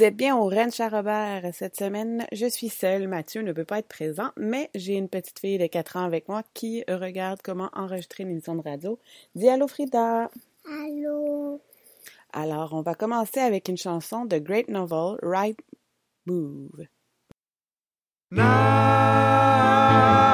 Vous êtes bien au Rennes Charrobert. Cette semaine, je suis seule. Mathieu ne peut pas être présent, mais j'ai une petite fille de 4 ans avec moi qui regarde comment enregistrer une émission de radio. Dis allô Frida. Allô? Alors, on va commencer avec une chanson de Great Novel, Right Move. Now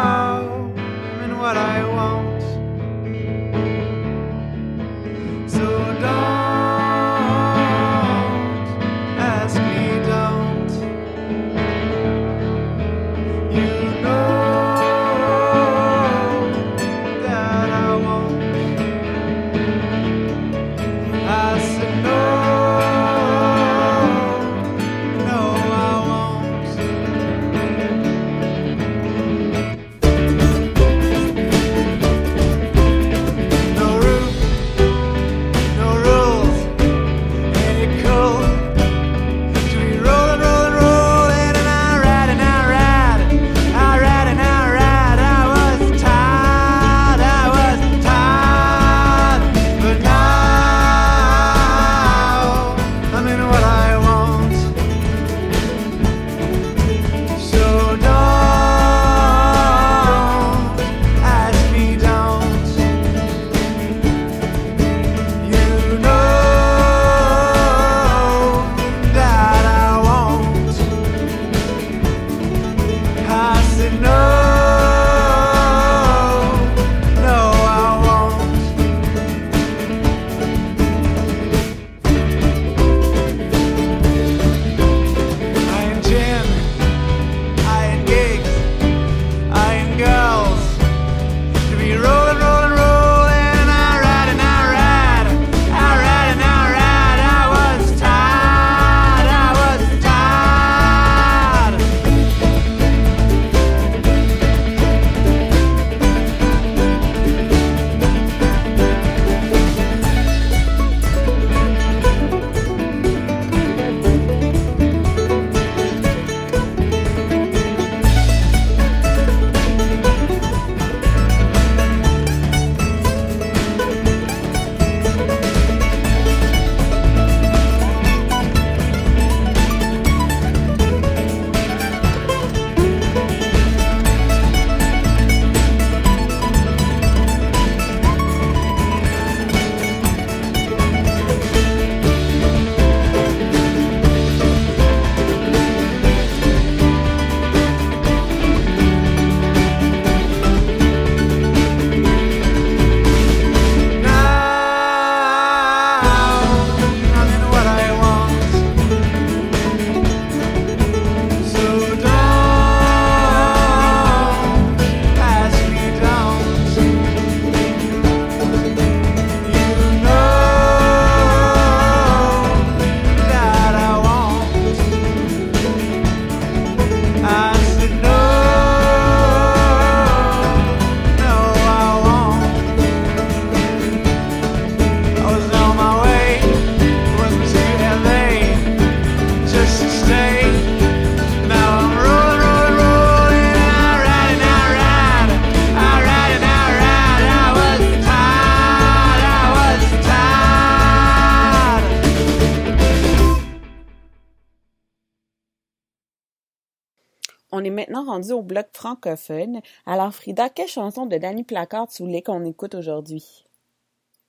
Rendu au bloc francophone. Alors Frida, quelle chanson de Danny Placard tu voulais qu'on écoute aujourd'hui?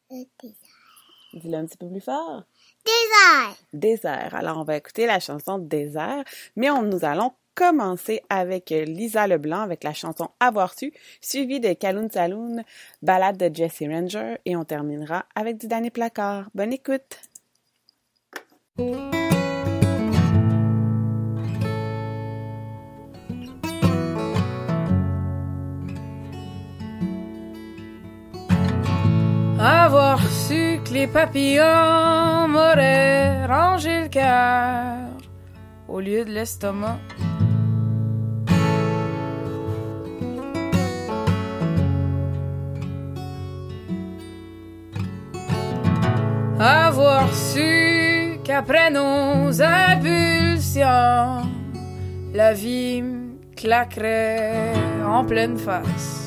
Désert. Dis-le un petit peu plus fort. Désert. Désert. Alors, on va écouter la chanson Désert, mais on, nous allons commencer avec euh, Lisa Leblanc avec la chanson Avoir su, suivie de Kaloun Saloon, balade de Jesse Ranger, et on terminera avec du Danny Placard. Bonne écoute! Avoir su que les papillons m'auraient rangé le cœur au lieu de l'estomac. Avoir su qu'après nos impulsions, la vie me claquerait en pleine face.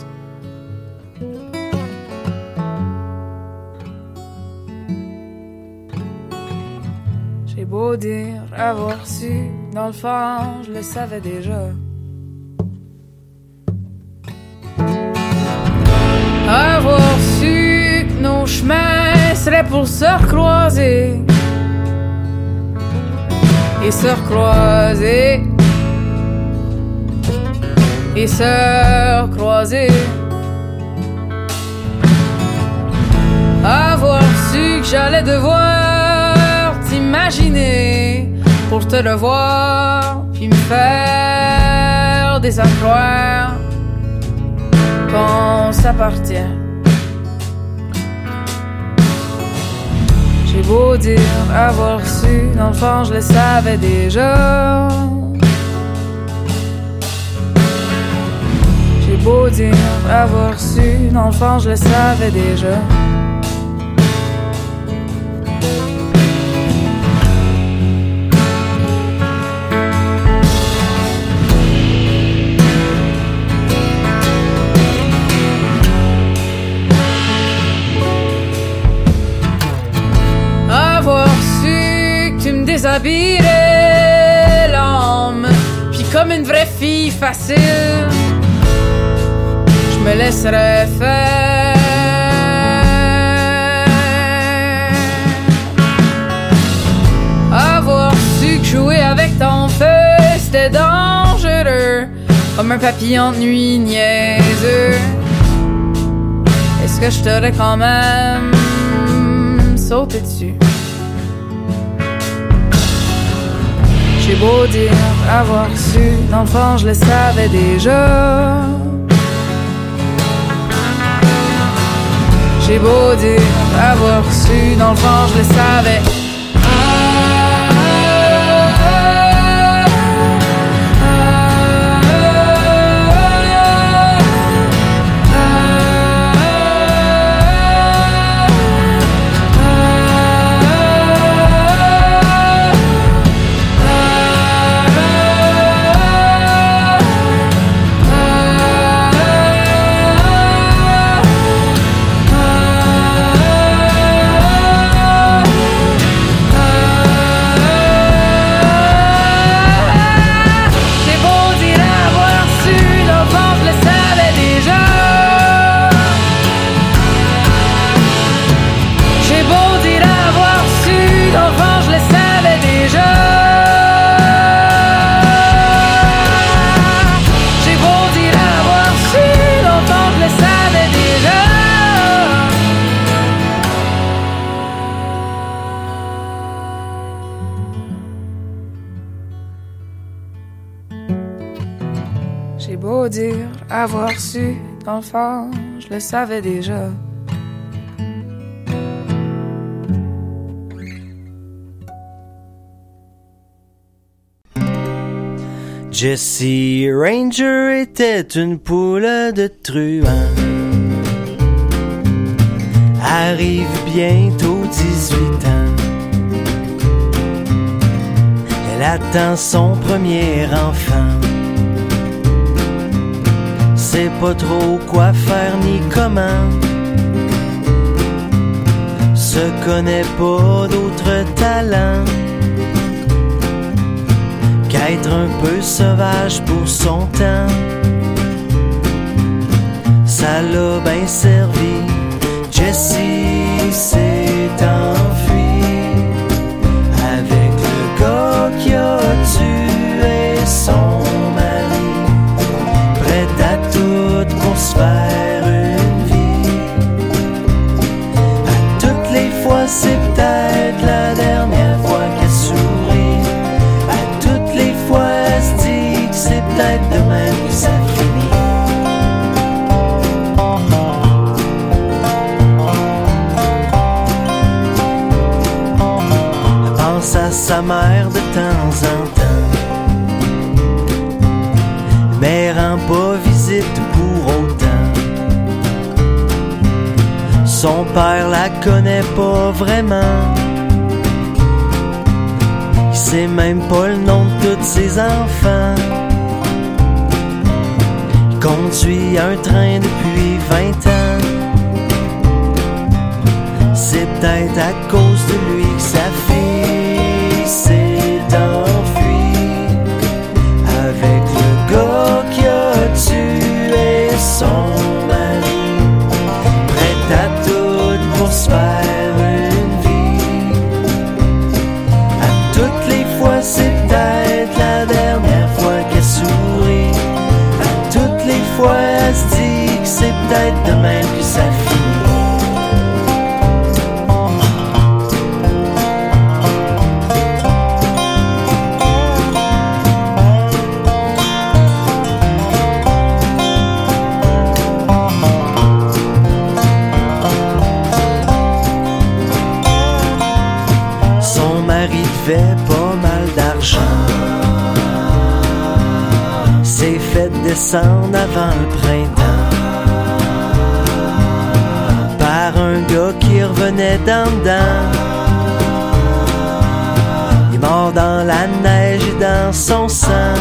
Beau dire avoir su, dans le fond, je le savais déjà. Avoir su que nos chemins seraient pour se recroiser. Et se recroiser. Et se recroiser. Avoir su que j'allais devoir t'imaginer pour te le voir, puis me faire des emplois qu'on s'appartient. J'ai beau dire avoir su, dans le fond je le savais déjà. J'ai beau dire avoir su, dans le fond je le savais déjà. Que tu me déshabillerais l'âme, puis comme une vraie fille facile, je me laisserais faire. Avoir su que jouer avec ton feu c'était dangereux, comme un papillon de nuit niaiseux. Est-ce que je t'aurais quand même J'ai beau dire avoir su, fond je le savais déjà. J'ai beau dire avoir su, fond je le savais. Je le savais déjà. Jessie Ranger était une poule de truand. Arrive bientôt 18 ans. Elle attend son premier enfant. Pas trop quoi faire ni comment. Se connaît pas d'autres talents qu'être un peu sauvage pour son temps. Ça l'a bien servi, Jessie s'est enfuie sa mère de temps en temps. Mais rend pas visite pour autant. Son père la connaît pas vraiment. Il sait même pas le nom de tous ses enfants. Il conduit un train depuis 20 ans. C'est peut-être à cause de lui que s'est enfui avec le gars qui a tué son mari, prêt à tout pour se faire une vie. À toutes les fois, c'est peut-être la dernière fois qu'elle sourit. À toutes les fois, elle se dit que c'est peut-être demain que ça finit. Descendre avant le printemps par un gars qui revenait d'en dedans. Il est mort dans la neige et dans son sang.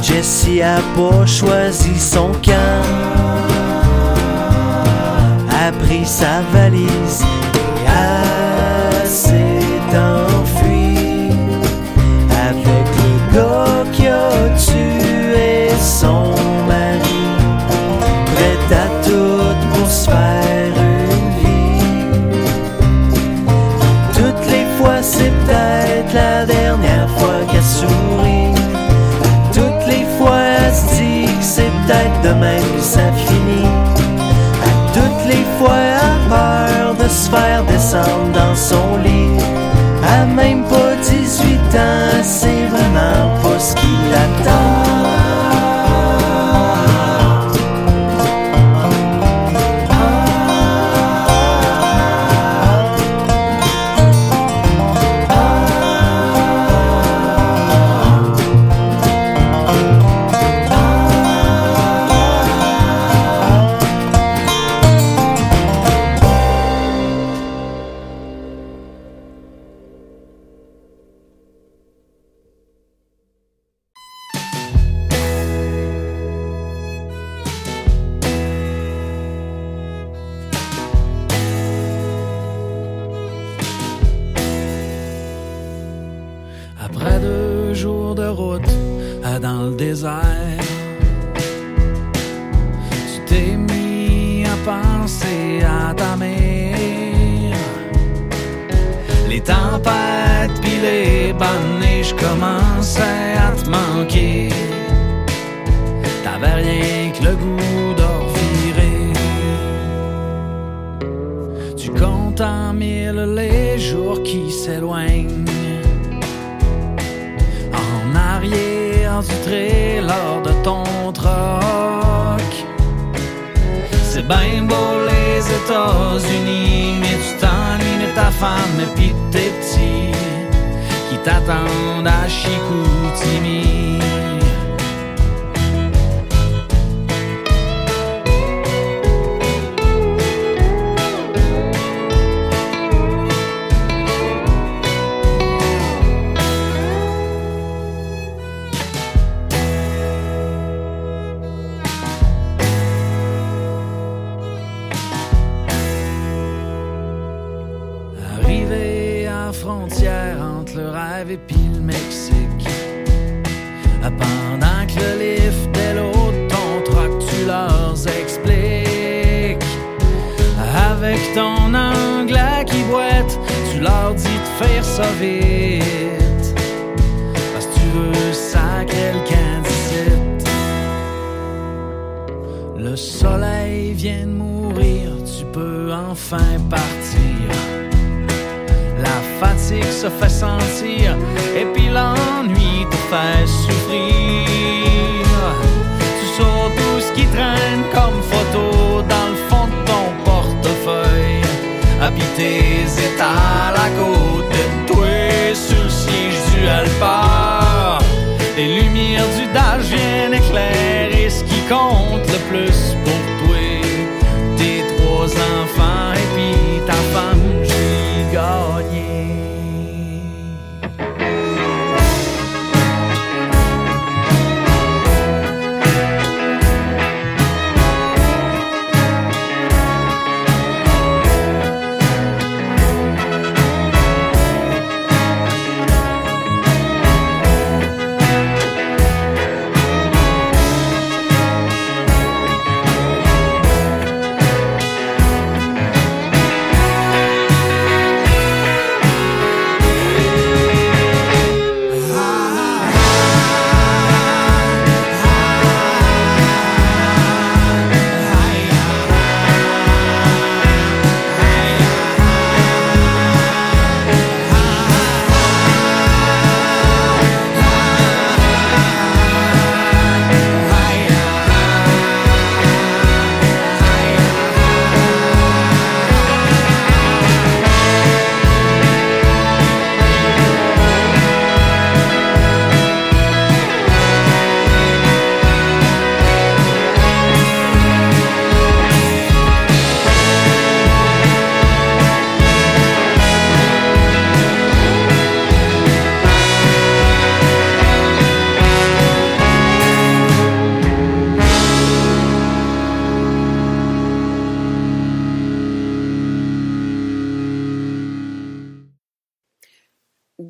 Jessie a pas choisi son camp. A pris sa valise demain que ça finit. À toutes les fois, a peur de se faire descendre dans son lit. À même pas 18 ans, c'est vraiment pas ce qui l'attend. Avec ton anglais qui boite, tu leur dis de faire ça vite. Parce que tu veux le camp d'ici. Le soleil vient de mourir, tu peux enfin partir. La fatigue se fait sentir et puis l'ennui te fait souffrir. Tu tout ce qui traîne Habiter étals à côté de toi sur le siège du Alpha. Les lumières du dash viennent éclairer ce qui compte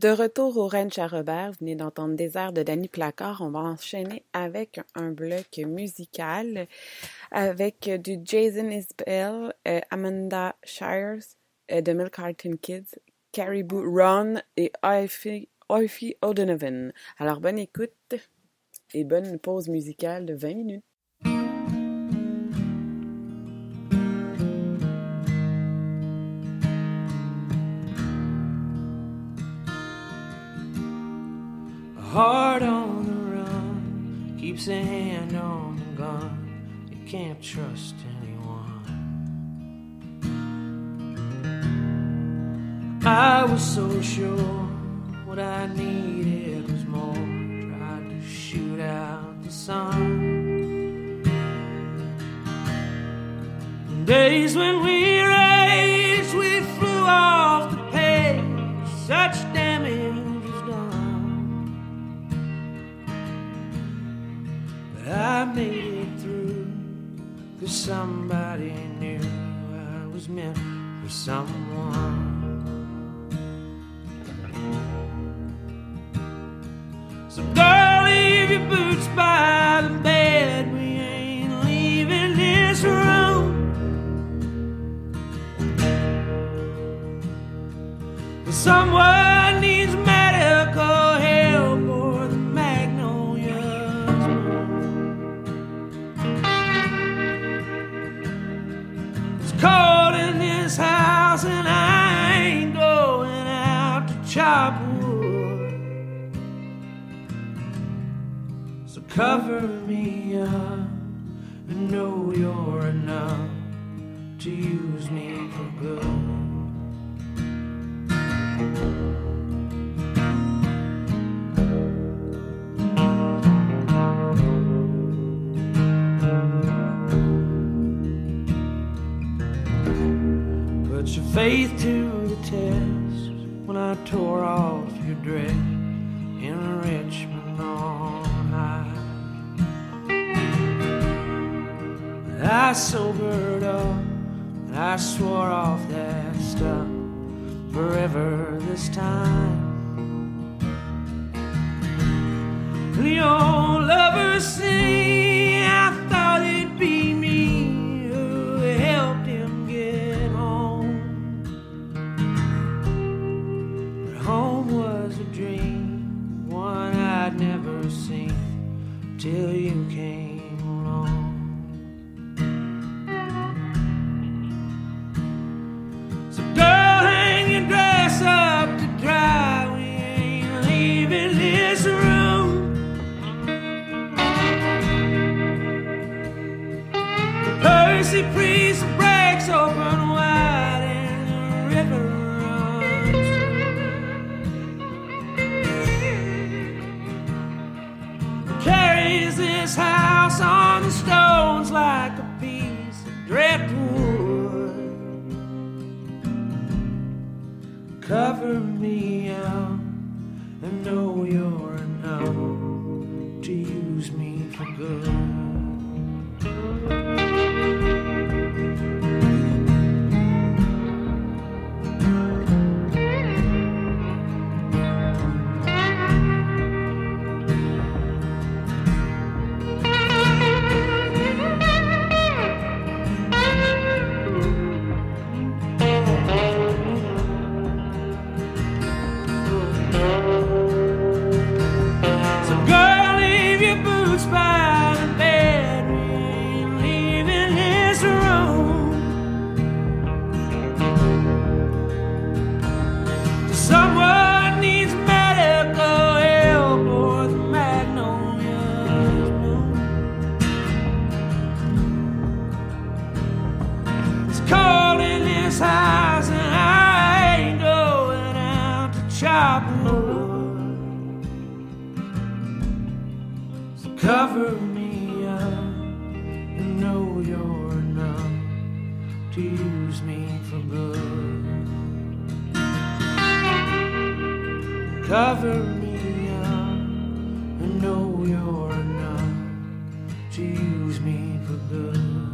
De retour au Ranch à Robert, venez d'entendre Désert de Danny Placard. On va enchaîner avec un bloc musical avec du Jason Isbell, euh, Amanda Shires, euh, de Milk Kids, Caribou Ron et Oifi O'Donovan. Alors bonne écoute et bonne pause musicale de 20 minutes. Heart on the run keeps a hand on the gun. You can't trust anyone. I was so sure what I needed was more. Tried to shoot out the sun. Days when we raged, we flew off the page. Such damage I made it through, cause somebody knew I was meant for someone. So, girl, leave your boots by the bed. We ain't leaving this room. If Percy priest breaks open you're enough to use me for good.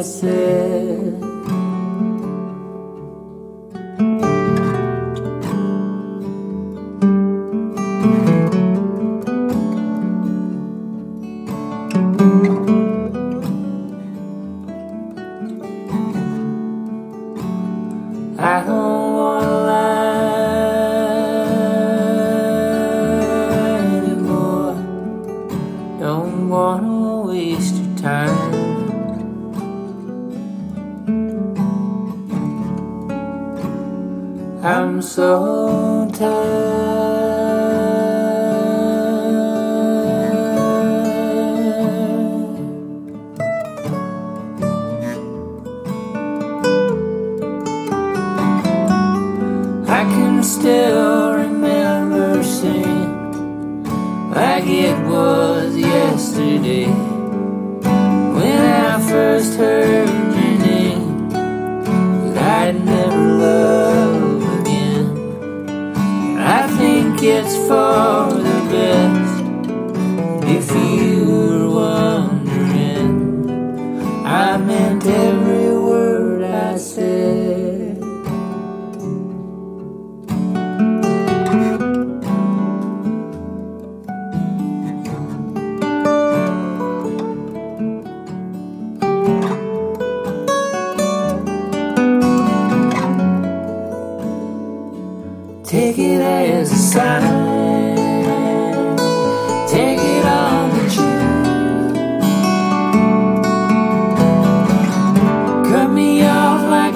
myself.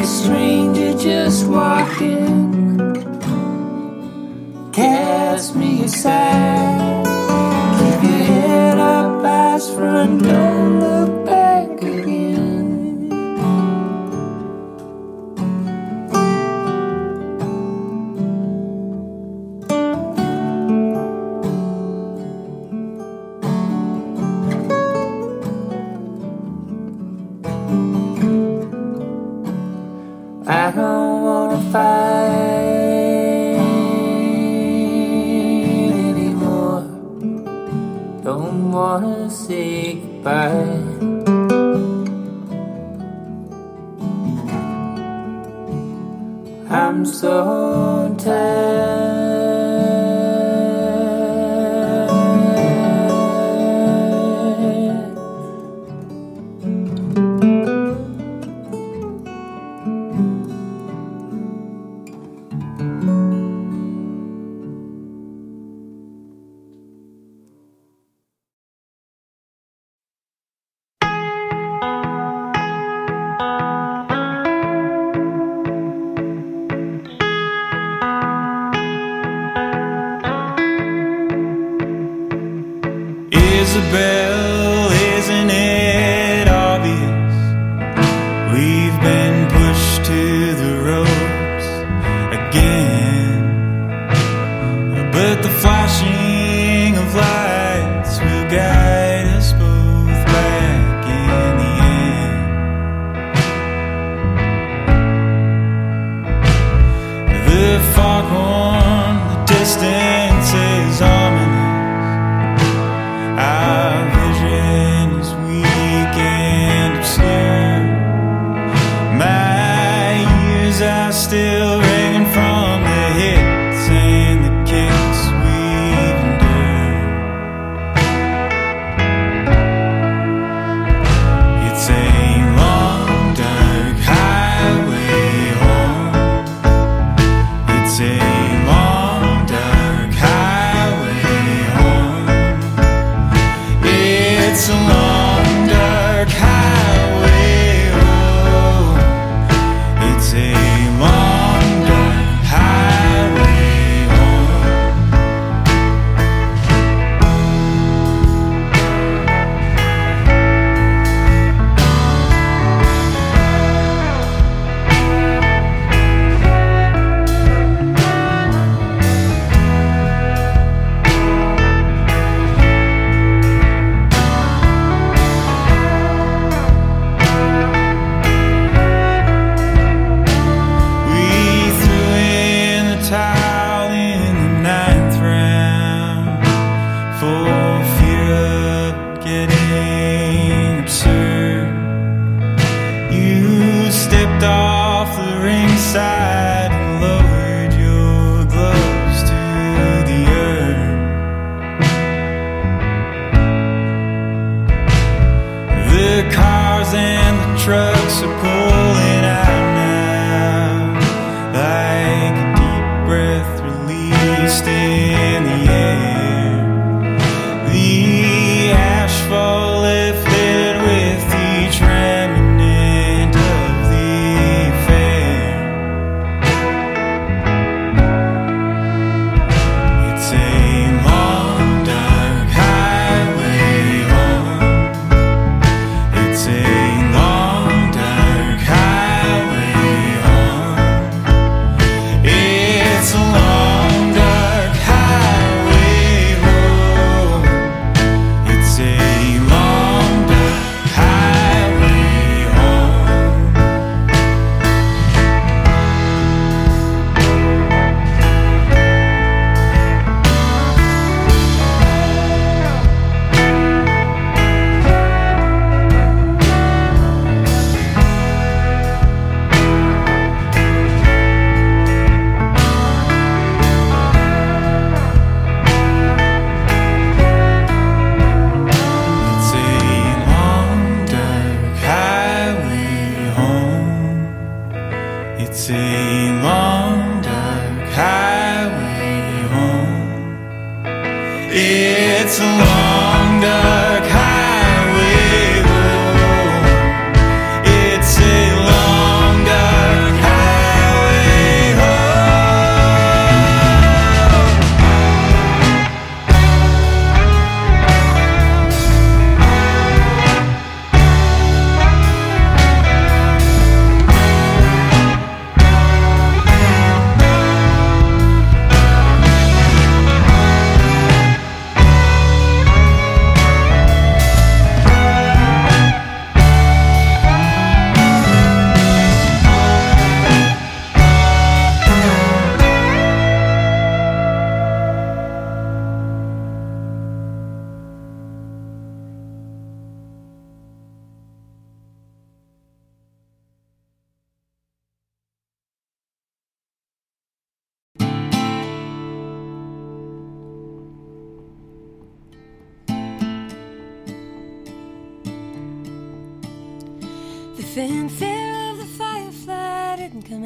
A stranger just walking. Cast me aside.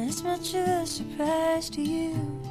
As much of a surprise to you.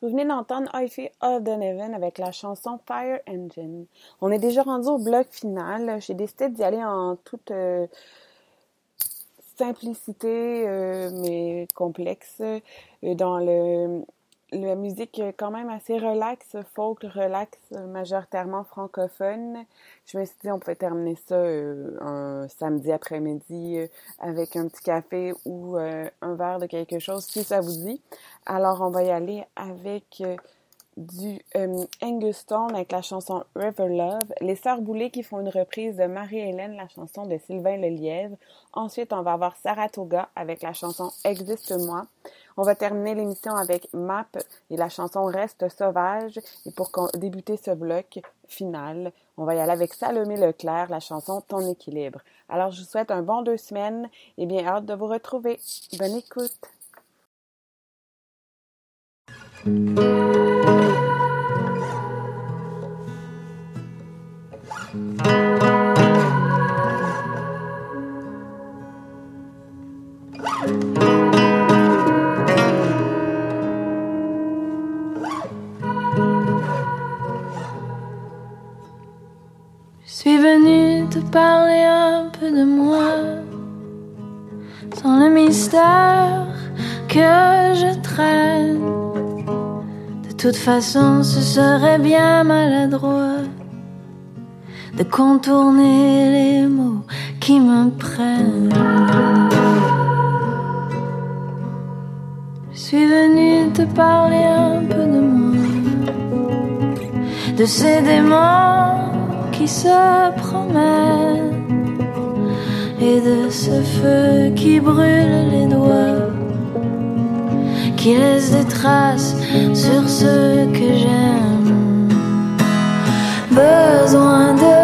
Vous venez d'entendre Ivy O'Donovan avec la chanson Fire Engine. On est déjà rendu au bloc final. J'ai décidé d'y aller en toute euh, simplicité, euh, mais complexe, euh, dans le la musique quand même assez relax, folk relax, majoritairement francophone. Je me suis dit on pouvait terminer ça euh, un samedi après-midi euh, avec un petit café ou euh, un verre de quelque chose si ça vous dit. Alors on va y aller avec euh, du euh, avec la chanson River Love, les Sœurs Boulay qui font une reprise de Marie-Hélène, la chanson de Sylvain Lelièvre. Ensuite, on va avoir Saratoga avec la chanson Existe-moi. On va terminer l'émission avec Map et la chanson Reste sauvage. Et pour débuter ce bloc final, on va y aller avec Salomé Leclerc, la chanson Ton équilibre. Alors, je vous souhaite un bon deux semaines et bien hâte de vous retrouver. Bonne écoute! que je traîne. De toute façon, ce serait bien maladroit de contourner les mots qui me prennent. Je suis venue te parler un peu de moi, de ces démons qui se promènent et de ce feu qui brûle les doigts, qui laisse des traces sur ceux que j'aime. Besoin de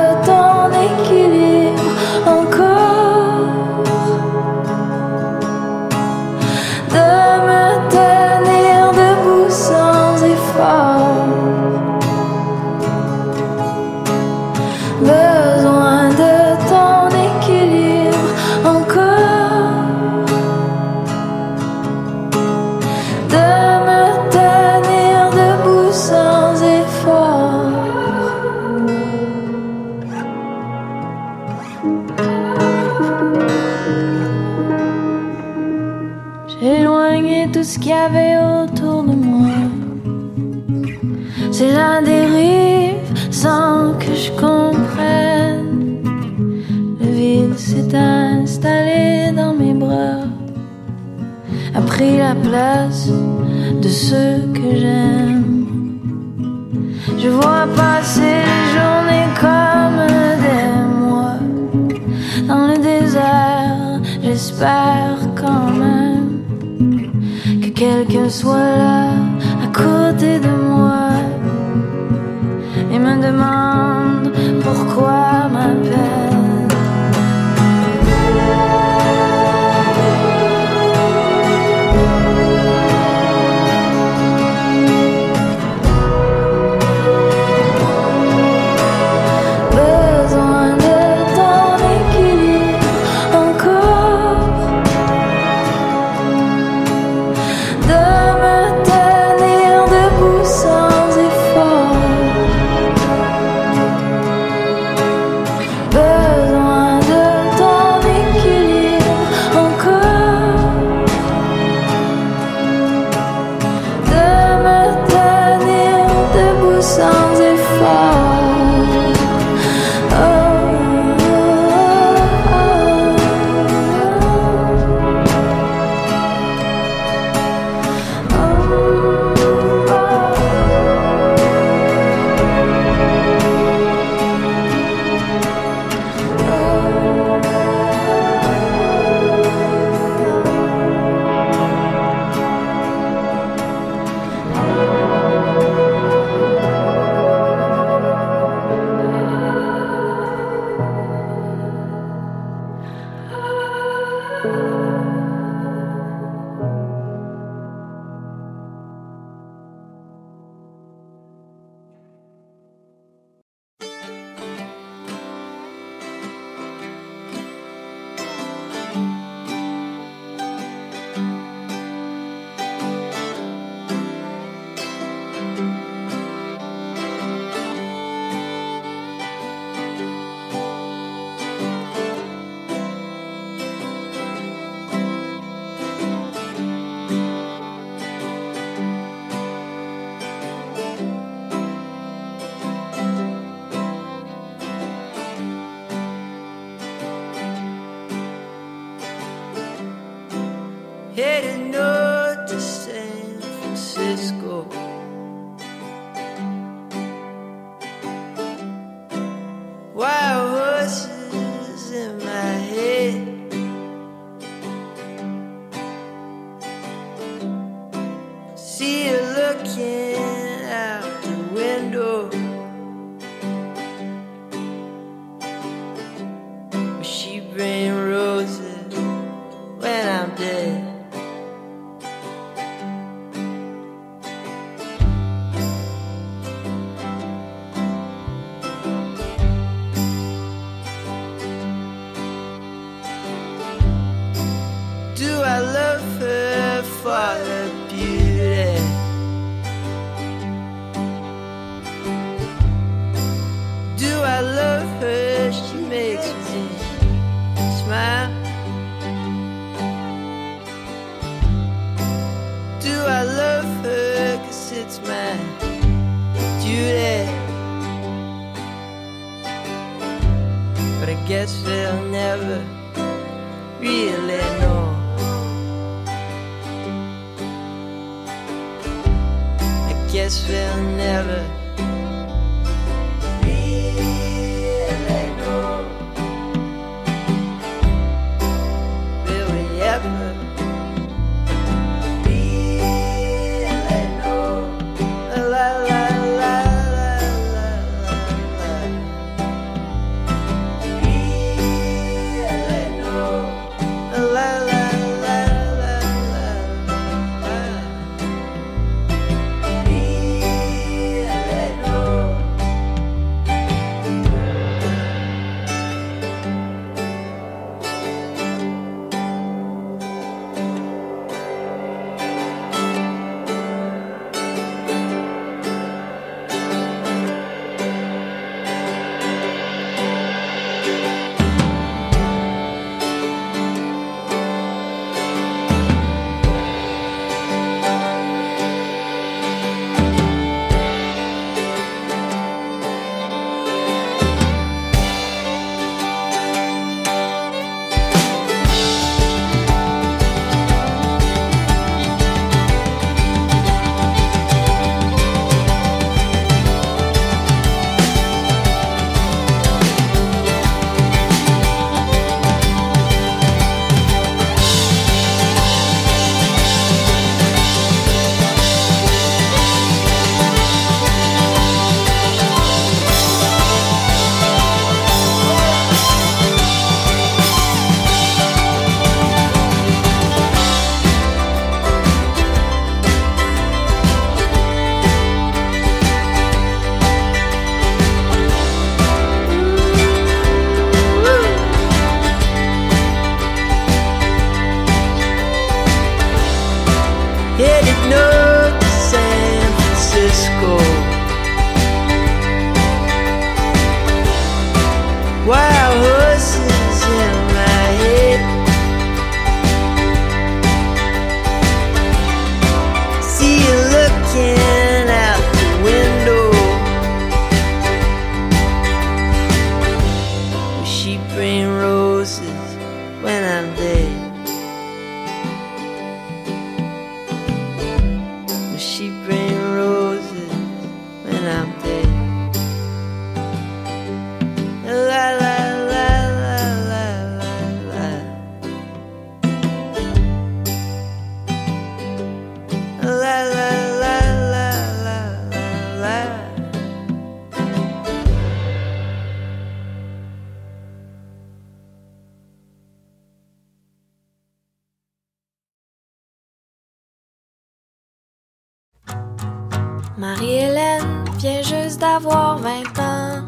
d'avoir 20 ans.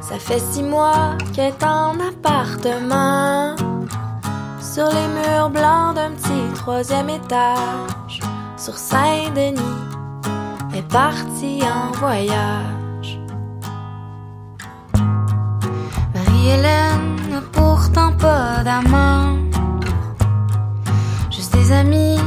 Ça fait six mois qu'elle est en appartement. Sur les murs blancs d'un petit troisième étage, sur Saint-Denis, elle est partie en voyage. Marie-Hélène n'a pourtant pas d'amant, juste des amis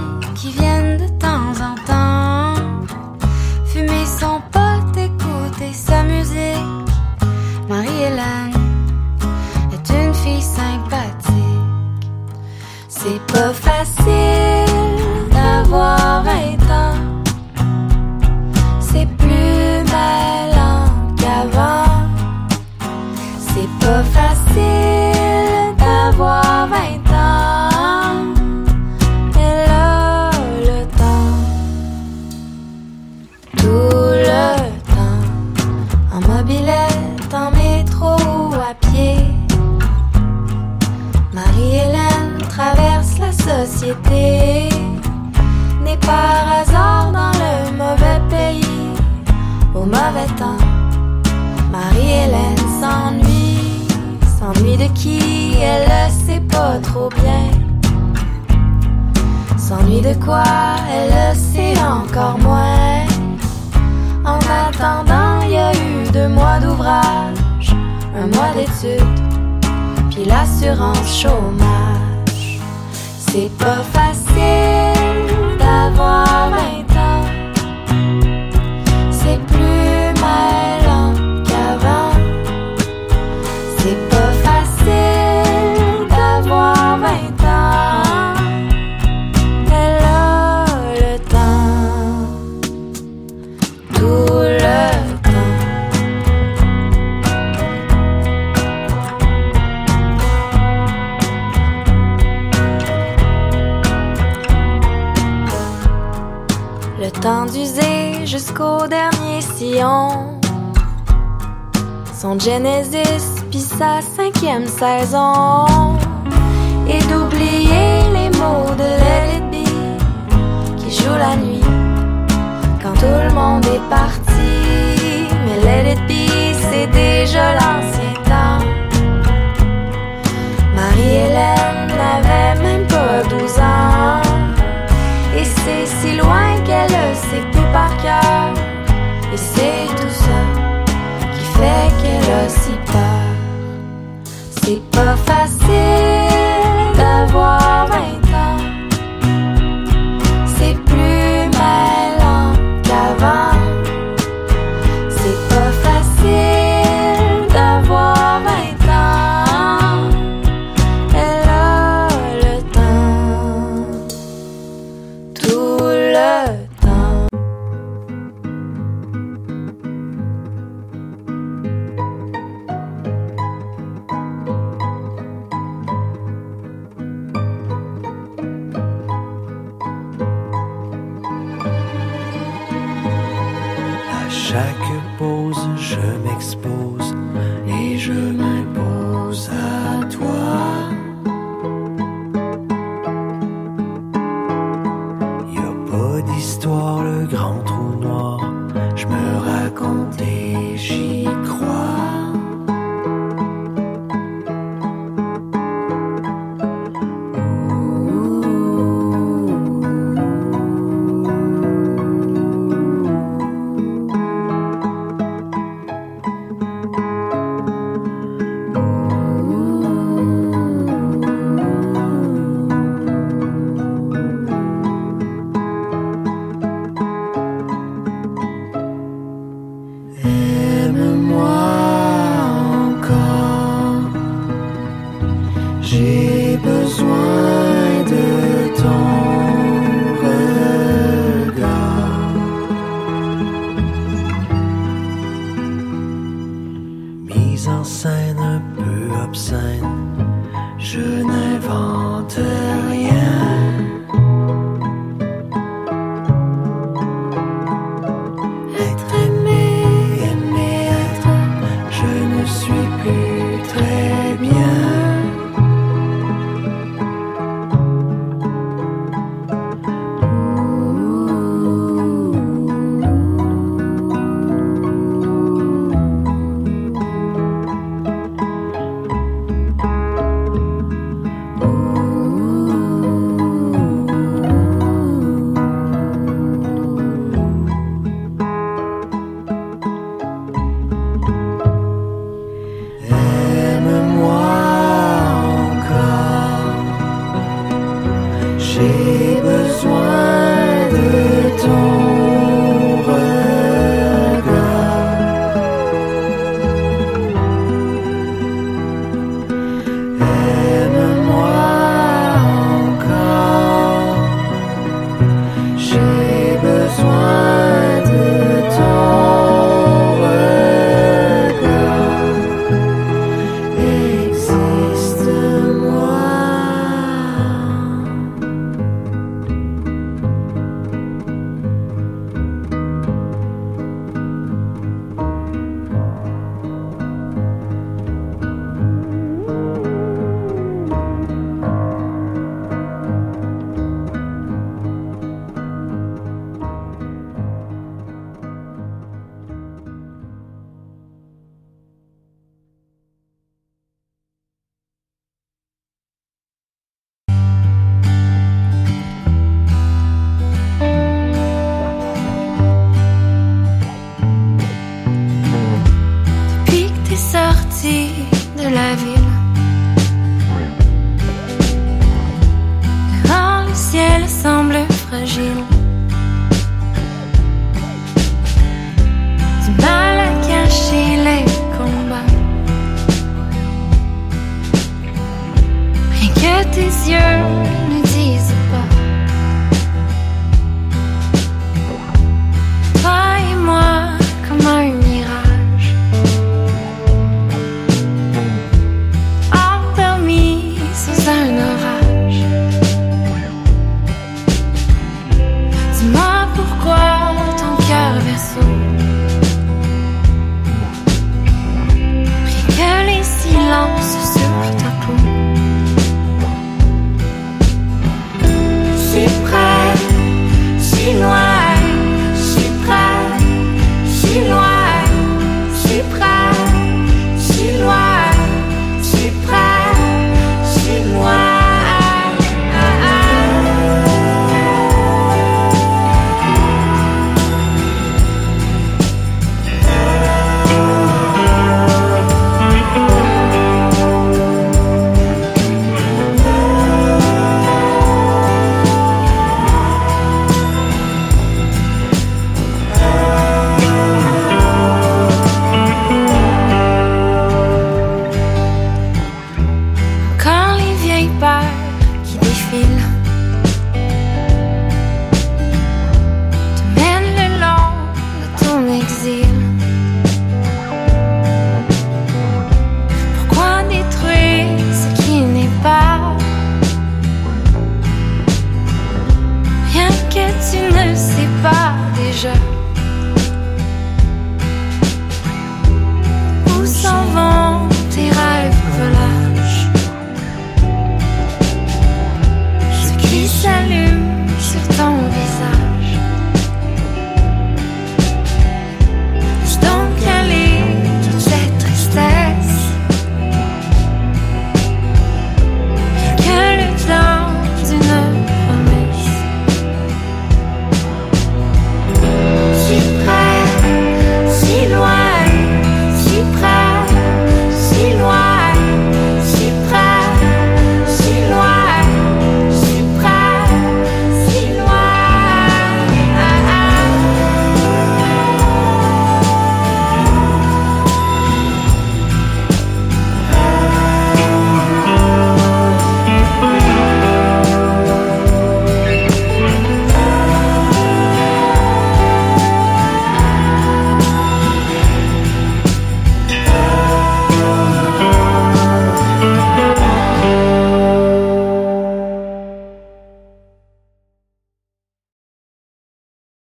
pas facile.